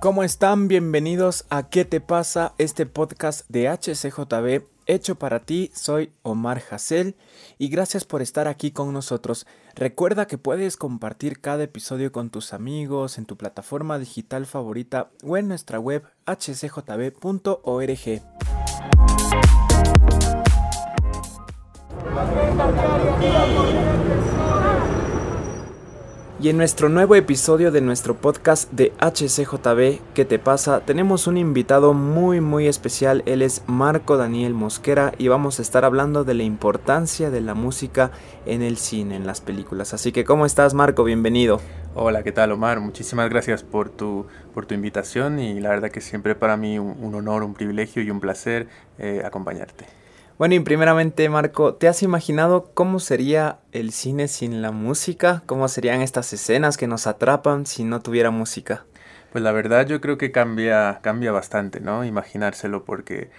¿Cómo están? Bienvenidos a ¿Qué te pasa? Este podcast de HCJB hecho para ti. Soy Omar Hassel y gracias por estar aquí con nosotros. Recuerda que puedes compartir cada episodio con tus amigos en tu plataforma digital favorita o en nuestra web hcjb.org. Y en nuestro nuevo episodio de nuestro podcast de HCJB, ¿Qué te pasa? Tenemos un invitado muy muy especial, él es Marco Daniel Mosquera y vamos a estar hablando de la importancia de la música en el cine, en las películas. Así que ¿cómo estás Marco? Bienvenido. Hola, ¿qué tal Omar? Muchísimas gracias por tu, por tu invitación y la verdad que siempre para mí un, honor, un privilegio y un placer eh, acompañarte. Bueno, y primeramente, Marco, ¿te has imaginado cómo sería el cine sin la música? ¿Cómo serían estas escenas que nos atrapan si no tuviera música? Pues la verdad yo creo que cambia, cambia bastante, ¿no? Imaginárselo porque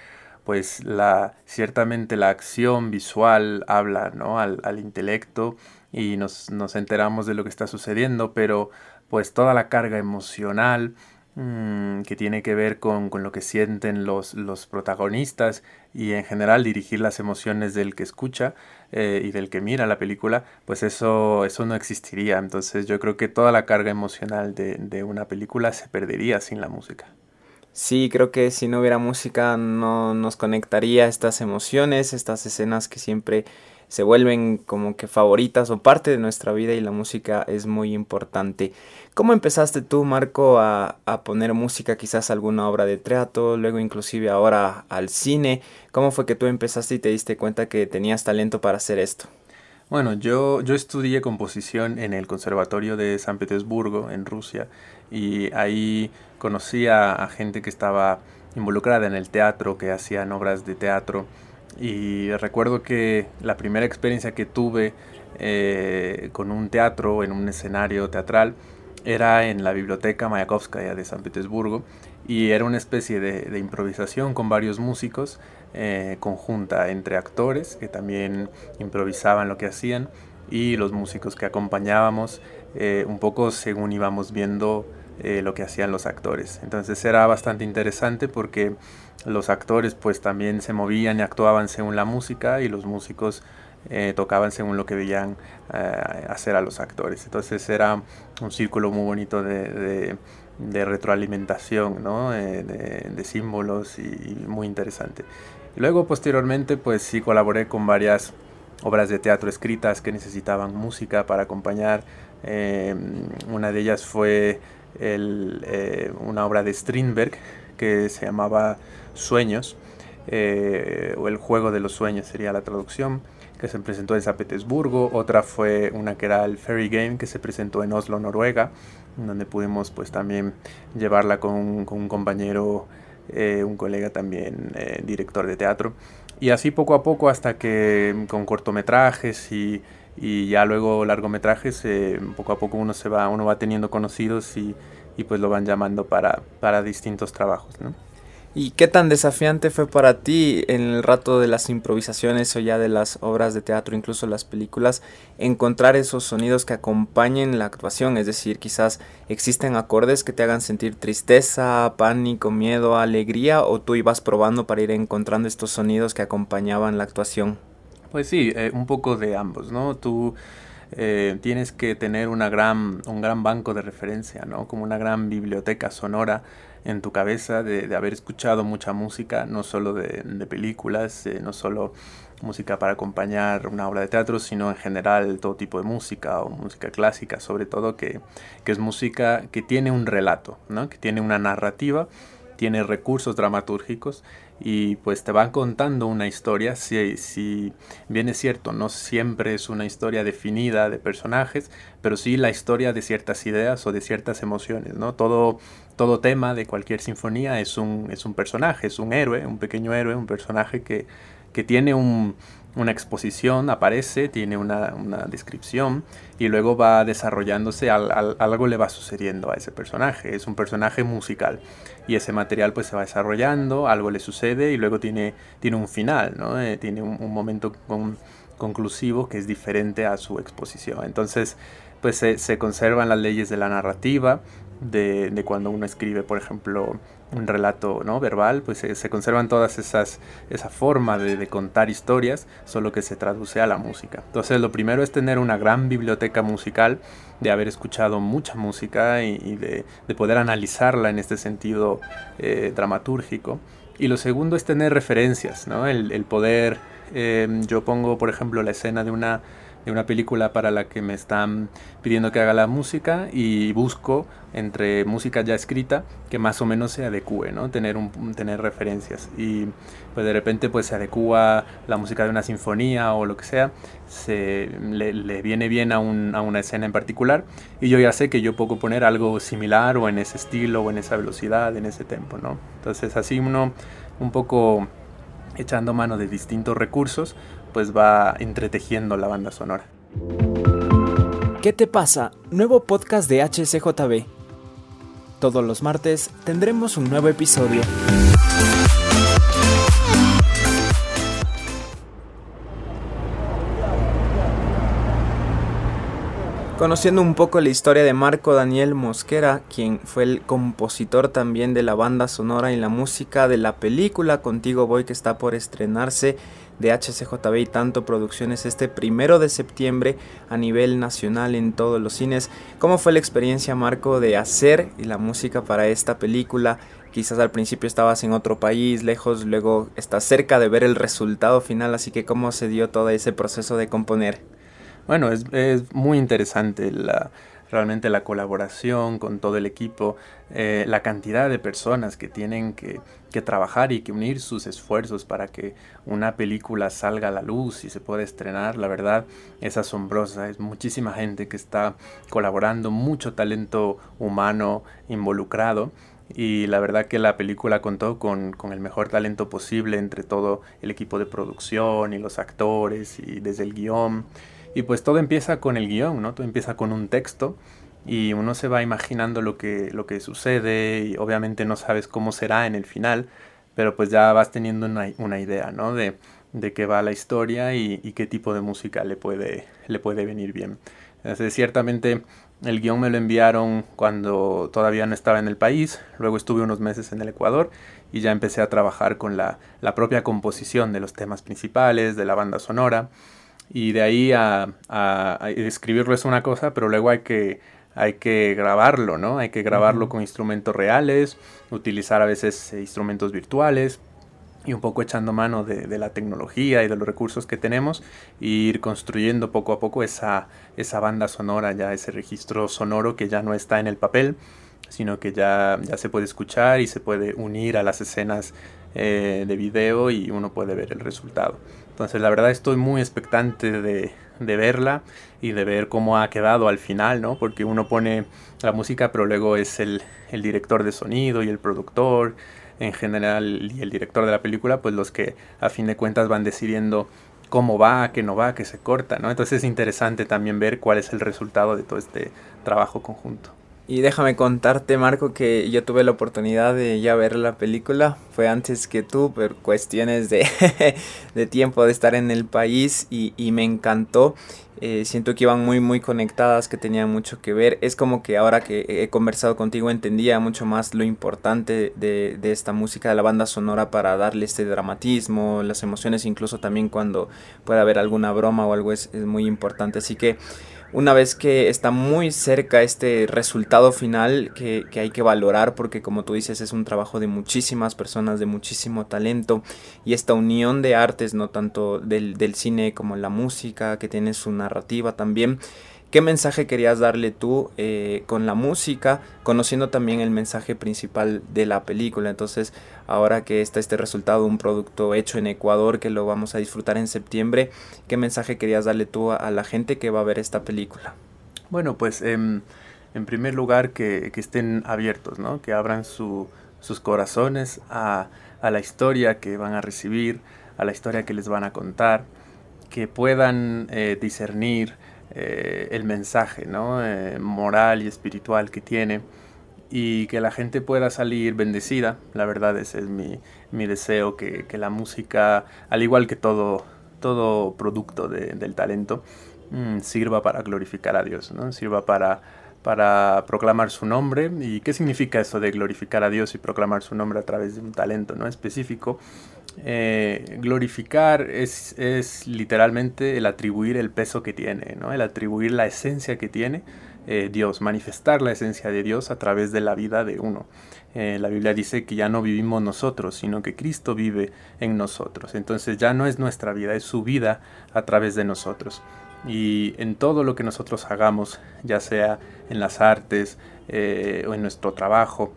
pues la, ciertamente la acción visual habla ¿no? al, al intelecto y nos, nos enteramos de lo que está sucediendo, pero pues toda la carga emocional, Mm, que tiene que ver con, con lo que sienten los, los, protagonistas y en general dirigir las emociones del que escucha eh, y del que mira la película, pues eso, eso no existiría. Entonces yo creo que toda la carga emocional de, de una película se perdería sin la música. Sí, creo que si no hubiera música no nos conectaría estas emociones, estas escenas que siempre se vuelven como que favoritas o parte de nuestra vida y la música es muy importante. ¿Cómo empezaste tú, Marco, a, poner música quizás a alguna obra de teatro, luego inclusive ahora al cine? ¿Cómo fue que tú empezaste y te diste cuenta que tenías talento para hacer esto? Bueno, yo, yo estudié composición en el Conservatorio de San Petersburgo, en Rusia, y ahí conocí a gente que estaba involucrada en el teatro, que hacían obras de teatro y recuerdo que la primera experiencia que tuve eh, con un teatro, en un escenario teatral, era en la biblioteca Mayakovskaya de San Petersburgo y era una especie de, improvisación con varios músicos, eh, conjunta entre actores que también improvisaban lo que hacían y los músicos que acompañábamos eh, un poco según íbamos viendo lo que hacían los actores. Entonces era bastante interesante porque los actores pues también se movían y actuaban según la música y los músicos eh, tocaban según lo que veían eh, hacer a los actores. Entonces era un círculo muy bonito de, retroalimentación, ¿no? Eh, de, símbolos y, muy interesante. luego posteriormente pues sí colaboré con varias obras de teatro escritas que necesitaban música para acompañar. una de ellas fue una obra de Strindberg que se llamaba Sueños, eh, o El juego de los sueños sería la traducción, que se presentó en San Petersburgo. Otra fue una que era el Fairy Game, que se presentó en Oslo, Noruega, donde pudimos pues también llevarla con, un compañero, eh, un colega también, eh, director de teatro. Y así poco a poco hasta que con cortometrajes y, y ya luego largometrajes, poco a poco uno se va, uno va teniendo conocidos y, y pues lo van llamando para, para distintos trabajos, ¿no? ¿Y qué tan desafiante fue para ti en el rato de las improvisaciones o ya de las obras de teatro, incluso las películas, encontrar esos sonidos que acompañen la actuación? Es decir, quizás existen acordes que te hagan sentir tristeza, pánico, miedo, alegría, o tú ibas probando para ir encontrando estos sonidos que acompañaban la actuación. Pues sí, eh, un poco de ambos, ¿no? Tú eh, tienes que tener una gran, un gran banco de referencia, ¿no? Como una gran biblioteca sonora en tu cabeza de, haber escuchado mucha música, no solo de, películas, eh, no solo música para acompañar una obra de teatro, sino en general todo tipo de música o música clásica, sobre todo que, que es música que tiene un relato, ¿no? que tiene una narrativa, tiene recursos dramatúrgicos y pues te van contando una historia, si, si bien es cierto, no siempre es una historia definida de personajes, pero sí la historia de ciertas ideas o de ciertas emociones, ¿no? Todo, todo tema de cualquier sinfonía es un, es un personaje, es un héroe, un pequeño héroe, un personaje que, que tiene un, una exposición, aparece, tiene una, descripción y luego va desarrollándose, algo le va sucediendo a ese personaje. Es un personaje musical y ese material pues se va desarrollando, algo le sucede y luego tiene, tiene un final, ¿no? Eh, tiene un, momento conclusivo que es diferente a su exposición. Entonces, pues se, conservan las leyes de la narrativa, de, de, cuando uno escribe, por ejemplo, un relato ¿no? verbal, pues se, conservan todas esas, esa forma de, contar historias, solo que se traduce a la música. Entonces lo primero es tener una gran biblioteca musical, de haber escuchado mucha música y, de, poder analizarla en este sentido eh, dramatúrgico. Y lo segundo es tener referencias, ¿no? el, poder, eh, yo pongo por ejemplo la escena de una de una película para la que me están pidiendo que haga la música y busco entre música ya escrita que más o menos se adecue, ¿no? Tener, tener referencias y pues de repente pues se adecua la música de una sinfonía o lo que sea, se, le, viene bien a, una escena en particular y yo ya sé que yo puedo poner algo similar o en ese estilo o en esa velocidad, en ese tempo, ¿no? Entonces así uno un poco echando mano de distintos recursos pues va entretejiendo la banda sonora. ¿Qué te pasa? Nuevo podcast de HCJB. Todos los martes tendremos un nuevo episodio. Conociendo un poco la historia de Marco Daniel Mosquera, quien fue el compositor también de la banda sonora y la música de la película Contigo Voy que está por estrenarse de HCJB y Tanto Producciones este primero de septiembre a nivel nacional en todos los cines. ¿Cómo fue la experiencia, Marco, de hacer la música para esta película? Quizás al principio estabas en otro país, lejos, luego estás cerca de ver el resultado final, así que ¿cómo se dio todo ese proceso de componer? Bueno, es, es muy interesante la, realmente la colaboración con todo el equipo, eh, la cantidad de personas que tienen que, que, trabajar y que unir sus esfuerzos para que una película salga a la luz y se pueda estrenar, la verdad es asombrosa, es muchísima gente que está colaborando, mucho talento humano involucrado y la verdad que la película contó con, con, el mejor talento posible entre todo el equipo de producción y los actores y desde el guion. Y pues todo empieza con el guion, ¿no? Todo empieza con un texto y uno se va imaginando lo que, lo que sucede y obviamente no sabes cómo será en el final, pero pues ya vas teniendo una, idea, ¿no? De, de qué va la historia y, qué tipo de música le puede, le puede venir bien. Entonces, ciertamente el guion me lo enviaron cuando todavía no estaba en el país, luego estuve unos meses en el Ecuador y ya empecé a trabajar con la, la propia composición de los temas principales, de la banda sonora y de ahí a, escribirlo es una cosa, pero luego hay que, hay que grabarlo, ¿no? Hay que grabarlo con instrumentos reales, utilizar a veces eh, instrumentos virtuales y un poco echando mano de, la tecnología y de los recursos que tenemos e ir construyendo poco a poco esa, esa banda sonora, ya ese registro sonoro que ya no está en el papel, sino que ya, ya se puede escuchar y se puede unir a las escenas eh, de video y uno puede ver el resultado. Entonces la verdad estoy muy expectante de, verla y de ver cómo ha quedado al final, ¿no? Porque uno pone la música, pero luego es el, director de sonido y el productor en general y el director de la película, pues los que a fin de cuentas van decidiendo cómo va, qué no va, qué se corta, ¿no? Entonces es interesante también ver cuál es el resultado de todo este trabajo conjunto. Y déjame contarte, Marco, que yo tuve la oportunidad de ya ver la película. Fue antes que tú, por cuestiones de, de tiempo de estar en el país y, y me encantó. Eh, siento que iban muy, muy conectadas, que tenían mucho que ver. Es como que ahora que he conversado contigo entendía mucho más lo importante de, de esta música, de la banda sonora para darle este dramatismo, las emociones, incluso también cuando pueda haber alguna broma o algo es, es muy importante. Así que una vez que está muy cerca este resultado final que, hay que valorar porque como tú dices es un trabajo de muchísimas personas, de muchísimo talento y esta unión de artes, no tanto del, del cine como la música, que tiene su narrativa también, ¿Qué mensaje querías darle tú eh, con la música, conociendo también el mensaje principal de la película? Entonces, ahora que está este resultado, un producto hecho en Ecuador que lo vamos a disfrutar en septiembre, ¿qué mensaje querías darle tú a, la gente que va a ver esta película? Bueno, pues em, en primer lugar que, estén abiertos, ¿no? que abran sus corazones a, la historia que van a recibir, a la historia que les van a contar, que puedan eh, discernir eh, el mensaje ¿no? Eh, moral y espiritual que tiene y que la gente pueda salir bendecida. La verdad ese es mi, mi deseo, que, que, la música, al igual que todo, todo producto de, del talento, mm, sirva para glorificar a Dios, ¿no? sirva para, para proclamar su nombre. ¿Y qué significa eso de glorificar a Dios y proclamar su nombre a través de un talento ¿no? específico? Eh, glorificar es, es, literalmente el atribuir el peso que tiene, ¿no? el atribuir la esencia que tiene eh, Dios, manifestar la esencia de Dios a través de la vida de uno. Eh, la Biblia dice que ya no vivimos nosotros, sino que Cristo vive en nosotros. Entonces ya no es nuestra vida, es su vida a través de nosotros. Y en todo lo que nosotros hagamos, ya sea en las artes o en nuestro trabajo,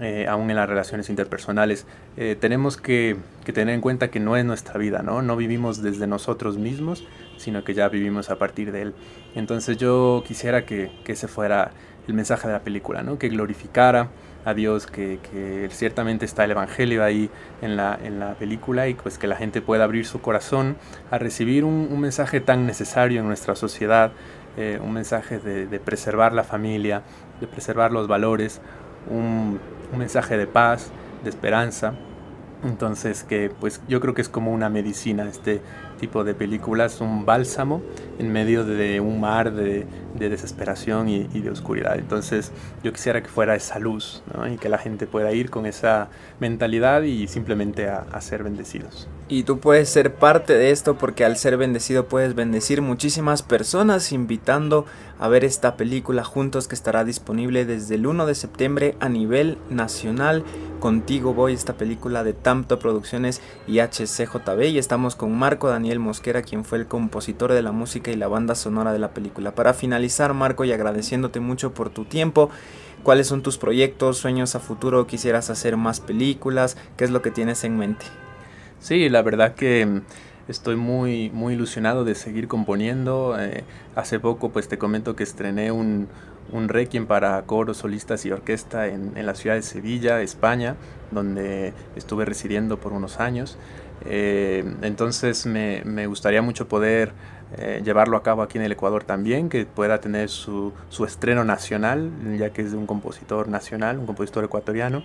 eh, aún en las relaciones interpersonales, eh, tenemos que, tener en cuenta que no es nuestra vida, ¿no? No vivimos desde nosotros mismos, sino que ya vivimos a partir de Él. Entonces yo quisiera que, ese fuera el mensaje de la película, ¿no? Que glorificara a Dios, que, ciertamente está el Evangelio ahí en la, en la película y pues que la gente pueda abrir su corazón a recibir un, mensaje tan necesario en nuestra sociedad, eh, un mensaje de, de preservar la familia, de preservar los valores, un, un mensaje de paz, de esperanza. Entonces que pues yo creo que es como una medicina este tipo de películas, un bálsamo en medio de un mar de, desesperación y, de oscuridad. Entonces yo quisiera que fuera esa luz y que la gente pueda ir con esa mentalidad y simplemente a ser bendecidos. Y tú puedes ser parte de esto porque al ser bendecido puedes bendecir muchísimas personas invitando a ver esta película juntos que estará disponible desde el 1 de septiembre a nivel nacional. Contigo voy esta película de Tamto Producciones y HCJB y estamos con Marco Daniel Mosquera quien fue el compositor de la música y la banda sonora de la película. Para finalizar Marco y agradeciéndote mucho por tu tiempo. ¿Cuáles son tus proyectos, sueños a futuro? ¿Quisieras hacer más películas? ¿Qué es lo que tienes en mente? Sí, la verdad que mm, estoy muy, muy ilusionado de seguir componiendo. Eh, hace poco, pues te comento que estrené un, un requiem para coros, solistas y orquesta en, en, la ciudad de Sevilla, España, donde estuve residiendo por unos años. Eh, entonces me, me, gustaría mucho poder eh, llevarlo a cabo aquí en el Ecuador también, que pueda tener su, su estreno nacional, ya que es de un compositor nacional, un compositor ecuatoriano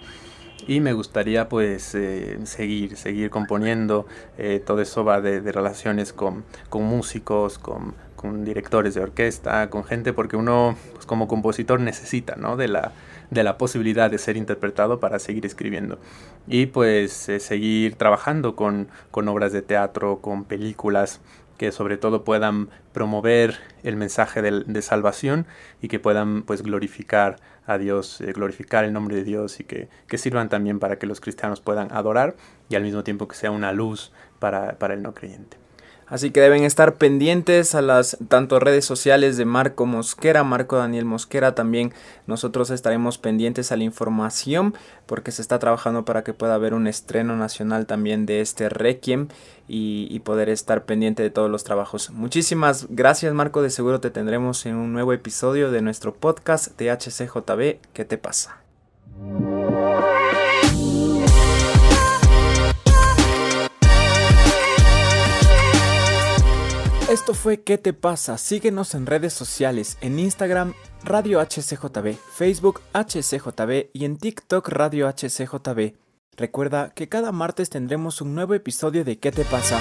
y me gustaría pues eh, seguir, seguir componiendo, eh, todo eso va de, relaciones con, con músicos, con, con, directores de orquesta, con gente, porque uno pues, como compositor necesita ¿no? de, la, de la posibilidad de ser interpretado para seguir escribiendo y pues eh, seguir trabajando con, con obras de teatro, con películas, que sobre todo puedan promover el mensaje de, de, salvación y que puedan pues glorificar a Dios, eh, glorificar el nombre de Dios y que, sirvan también para que los cristianos puedan adorar y al mismo tiempo que sea una luz para el no creyente. Así que deben estar pendientes a las tanto redes sociales de Marco Mosquera, Marco Daniel Mosquera. También nosotros estaremos pendientes a la información porque se está trabajando para que pueda haber un estreno nacional también de este Requiem y, poder estar pendiente de todos los trabajos. Muchísimas gracias Marco, de seguro te tendremos en un nuevo episodio de nuestro podcast de HCJB. ¿Qué te pasa? Esto fue ¿Qué te pasa? Síguenos en redes sociales, en Instagram Radio HCJB, Facebook HCJB y en TikTok Radio HCJB. Recuerda que cada martes tendremos un nuevo episodio de ¿Qué te pasa?